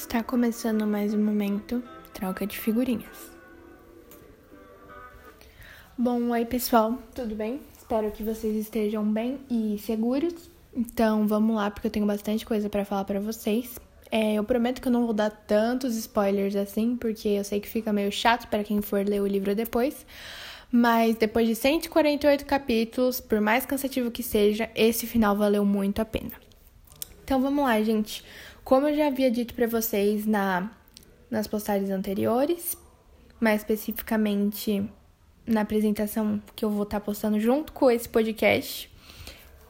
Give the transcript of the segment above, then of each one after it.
Está começando mais um momento troca de figurinhas. Bom, oi pessoal, tudo bem? Espero que vocês estejam bem e seguros. Então, vamos lá, porque eu tenho bastante coisa para falar para vocês. É, eu prometo que eu não vou dar tantos spoilers assim, porque eu sei que fica meio chato para quem for ler o livro depois. Mas depois de 148 capítulos, por mais cansativo que seja, esse final valeu muito a pena. Então vamos lá, gente. Como eu já havia dito para vocês na, nas postagens anteriores, mais especificamente na apresentação que eu vou estar tá postando junto com esse podcast,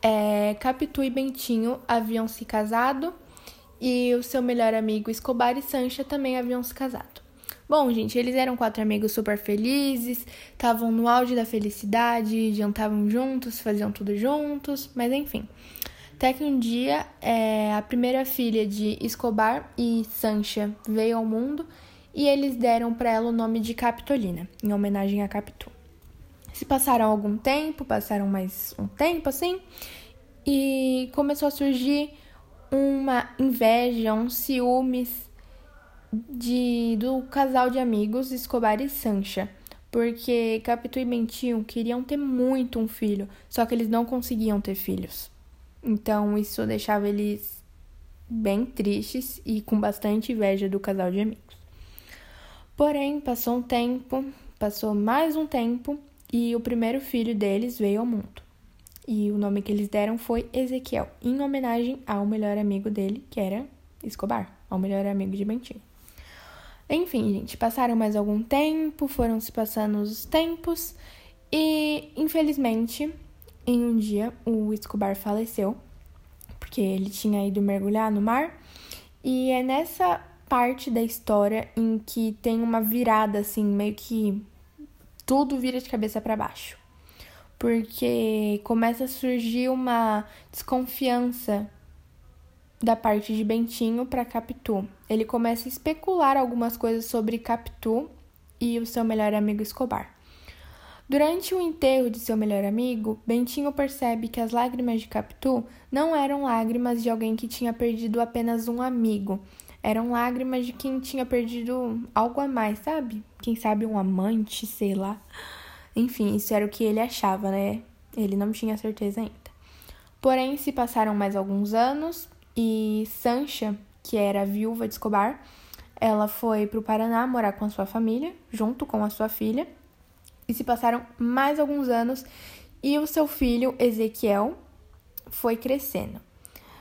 é, Capitu e Bentinho haviam se casado e o seu melhor amigo Escobar e Sancha também haviam se casado. Bom, gente, eles eram quatro amigos super felizes, estavam no auge da felicidade, jantavam juntos, faziam tudo juntos, mas enfim. Até que um dia é, a primeira filha de Escobar e Sancha veio ao mundo e eles deram para ela o nome de Capitolina, em homenagem a Capitu. Se passaram algum tempo, passaram mais um tempo assim, e começou a surgir uma inveja, um ciúmes de, do casal de amigos Escobar e Sancha. Porque Capitu e Bentinho queriam ter muito um filho, só que eles não conseguiam ter filhos. Então isso deixava eles bem tristes e com bastante inveja do casal de amigos. Porém, passou um tempo, passou mais um tempo e o primeiro filho deles veio ao mundo. E o nome que eles deram foi Ezequiel, em homenagem ao melhor amigo dele, que era Escobar, ao melhor amigo de Bentinho. Enfim, gente, passaram mais algum tempo, foram se passando os tempos e, infelizmente, em um dia, o Escobar faleceu, porque ele tinha ido mergulhar no mar, e é nessa parte da história em que tem uma virada, assim, meio que tudo vira de cabeça para baixo. Porque começa a surgir uma desconfiança da parte de Bentinho para Capitu. Ele começa a especular algumas coisas sobre Capitu e o seu melhor amigo Escobar. Durante o enterro de seu melhor amigo, Bentinho percebe que as lágrimas de Capitu não eram lágrimas de alguém que tinha perdido apenas um amigo. Eram lágrimas de quem tinha perdido algo a mais, sabe? Quem sabe um amante, sei lá. Enfim, isso era o que ele achava, né? Ele não tinha certeza ainda. Porém, se passaram mais alguns anos e Sancha, que era viúva de Escobar, ela foi para o Paraná morar com a sua família, junto com a sua filha. E se passaram mais alguns anos e o seu filho Ezequiel foi crescendo.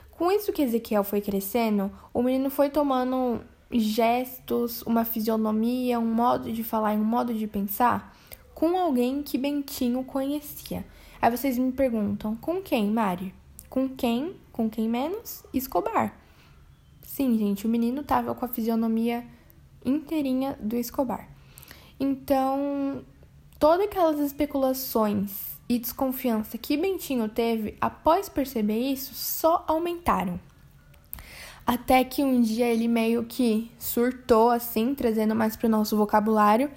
Com isso que Ezequiel foi crescendo, o menino foi tomando gestos, uma fisionomia, um modo de falar e um modo de pensar com alguém que Bentinho conhecia. Aí vocês me perguntam, com quem, Mari? Com quem? Com quem menos? Escobar. Sim, gente, o menino tava com a fisionomia inteirinha do Escobar. Então, Todas aquelas especulações e desconfiança que Bentinho teve após perceber isso só aumentaram. Até que um dia ele meio que surtou assim, trazendo mais para o nosso vocabulário,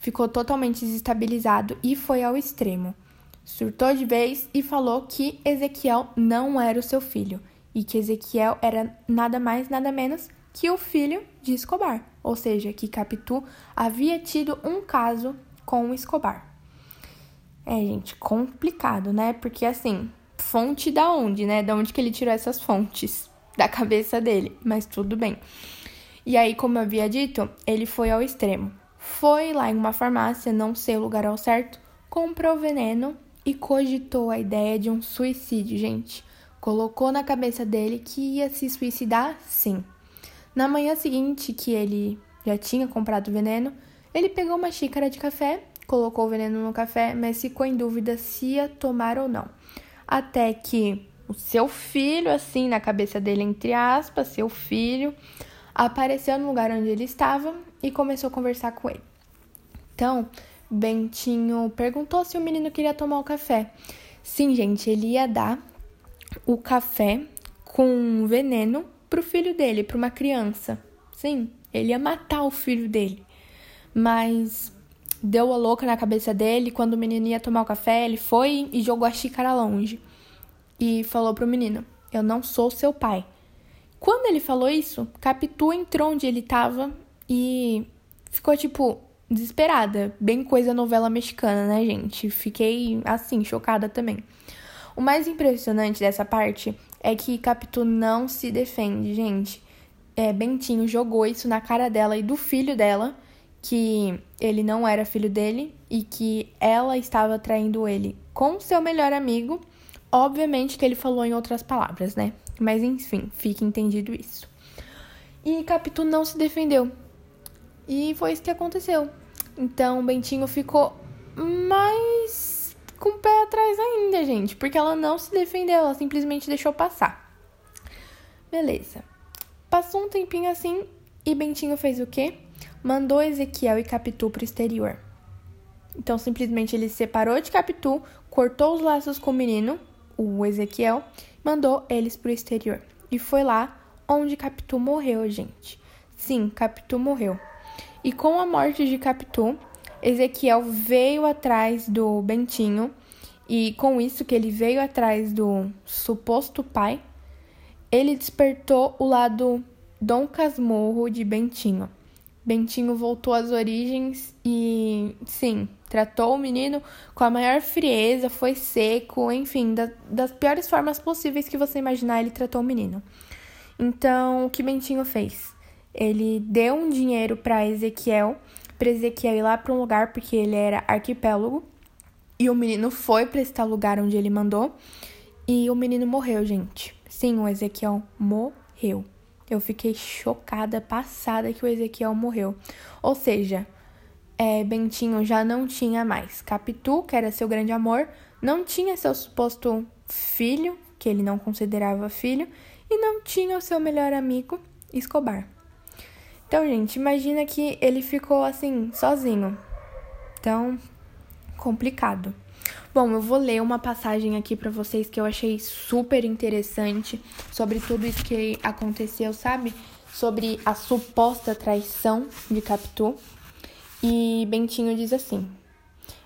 ficou totalmente desestabilizado e foi ao extremo. Surtou de vez e falou que Ezequiel não era o seu filho e que Ezequiel era nada mais, nada menos que o filho de Escobar, ou seja, que Capitu havia tido um caso com o Escobar. É, gente, complicado, né? Porque assim, fonte da onde, né? Da onde que ele tirou essas fontes? Da cabeça dele, mas tudo bem. E aí, como eu havia dito, ele foi ao extremo. Foi lá em uma farmácia, não sei o lugar ao certo, comprou veneno e cogitou a ideia de um suicídio, gente. Colocou na cabeça dele que ia se suicidar, sim. Na manhã seguinte, que ele já tinha comprado veneno, ele pegou uma xícara de café, colocou o veneno no café, mas ficou em dúvida se ia tomar ou não. Até que o seu filho, assim, na cabeça dele, entre aspas, seu filho, apareceu no lugar onde ele estava e começou a conversar com ele. Então, Bentinho perguntou se o menino queria tomar o café. Sim, gente, ele ia dar o café com veneno pro filho dele, para uma criança. Sim, ele ia matar o filho dele mas deu a louca na cabeça dele. Quando o menino ia tomar o café, ele foi e jogou a xícara longe. E falou pro menino: Eu não sou seu pai. Quando ele falou isso, Capitu entrou onde ele tava e ficou tipo desesperada, bem coisa novela mexicana, né, gente? Fiquei assim, chocada também. O mais impressionante dessa parte é que Capitu não se defende, gente. É, Bentinho jogou isso na cara dela e do filho dela, que ele não era filho dele e que ela estava traindo ele com seu melhor amigo. Obviamente que ele falou em outras palavras, né? Mas enfim, fique entendido isso. E Capitu não se defendeu. E foi isso que aconteceu. Então Bentinho ficou mais com o pé atrás ainda, gente, porque ela não se defendeu, ela simplesmente deixou passar. Beleza. Passou um tempinho assim e Bentinho fez o quê? Mandou Ezequiel e Capitu pro exterior. Então simplesmente ele separou de Capitu, cortou os laços com o menino, o Ezequiel, mandou eles pro exterior. E foi lá onde Capitu morreu, gente. Sim, Capitu morreu. E com a morte de Capitu, Ezequiel veio atrás do Bentinho, e com isso que ele veio atrás do suposto pai, ele despertou o lado Dom Casmurro de Bentinho. Bentinho voltou às origens e, sim, tratou o menino com a maior frieza, foi seco, enfim, da, das piores formas possíveis que você imaginar, ele tratou o menino. Então, o que Bentinho fez? Ele deu um dinheiro para Ezequiel, para Ezequiel ir lá para um lugar porque ele era arquipélago, e o menino foi para esse lugar onde ele mandou, e o menino morreu, gente. Sim, o Ezequiel morreu. Eu fiquei chocada, passada que o Ezequiel morreu. Ou seja, é, Bentinho já não tinha mais. Capitu, que era seu grande amor, não tinha seu suposto filho, que ele não considerava filho, e não tinha o seu melhor amigo, Escobar. Então, gente, imagina que ele ficou assim, sozinho. Então, complicado. Bom, eu vou ler uma passagem aqui para vocês que eu achei super interessante sobre tudo isso que aconteceu, sabe? Sobre a suposta traição de Capitu. E Bentinho diz assim: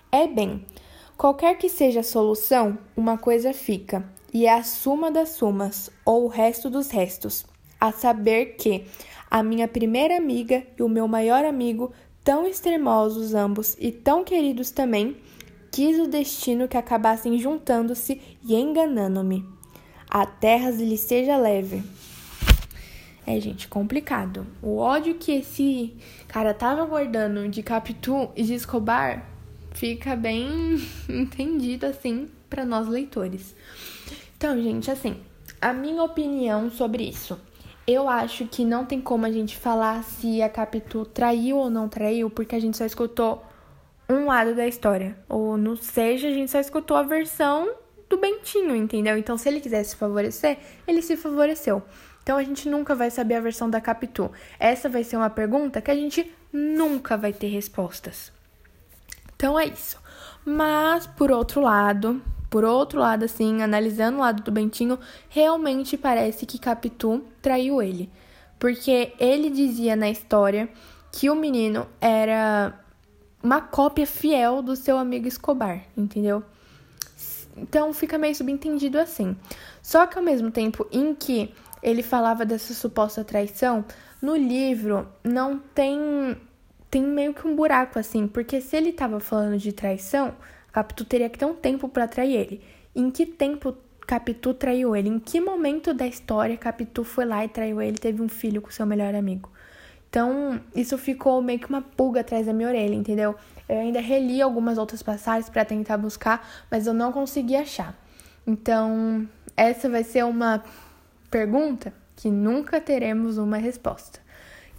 É bem, qualquer que seja a solução, uma coisa fica, e é a suma das sumas, ou o resto dos restos, a saber que a minha primeira amiga e o meu maior amigo, tão extremosos ambos e tão queridos também, quis o destino que acabassem juntando-se e enganando-me. A terra lhe seja leve. É, gente, complicado. O ódio que esse cara tava guardando de Capitu e de Escobar fica bem entendido assim para nós leitores. Então, gente, assim, a minha opinião sobre isso. Eu acho que não tem como a gente falar se a Capitu traiu ou não traiu, porque a gente só escutou um lado da história. Ou no seja, a gente só escutou a versão do Bentinho, entendeu? Então, se ele quisesse se favorecer, ele se favoreceu. Então a gente nunca vai saber a versão da Capitu. Essa vai ser uma pergunta que a gente nunca vai ter respostas. Então é isso. Mas por outro lado, por outro lado assim, analisando o lado do Bentinho, realmente parece que Capitu traiu ele, porque ele dizia na história que o menino era uma cópia fiel do seu amigo Escobar, entendeu? Então fica meio subentendido assim. Só que ao mesmo tempo em que ele falava dessa suposta traição, no livro não tem tem meio que um buraco assim, porque se ele estava falando de traição, Capitu teria que ter um tempo para trair ele. Em que tempo Capitu traiu ele? Em que momento da história Capitu foi lá e traiu ele, teve um filho com seu melhor amigo? Então, isso ficou meio que uma pulga atrás da minha orelha, entendeu? Eu ainda reli algumas outras passagens para tentar buscar, mas eu não consegui achar. Então, essa vai ser uma pergunta que nunca teremos uma resposta.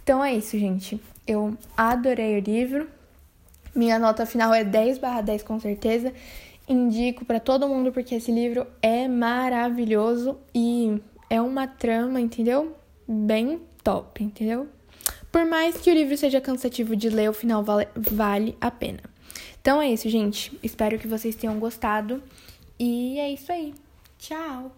Então é isso, gente. Eu adorei o livro. Minha nota final é 10 barra 10 com certeza. Indico para todo mundo porque esse livro é maravilhoso e é uma trama, entendeu? Bem top, entendeu? Por mais que o livro seja cansativo de ler, o final vale, vale a pena. Então é isso, gente. Espero que vocês tenham gostado. E é isso aí. Tchau!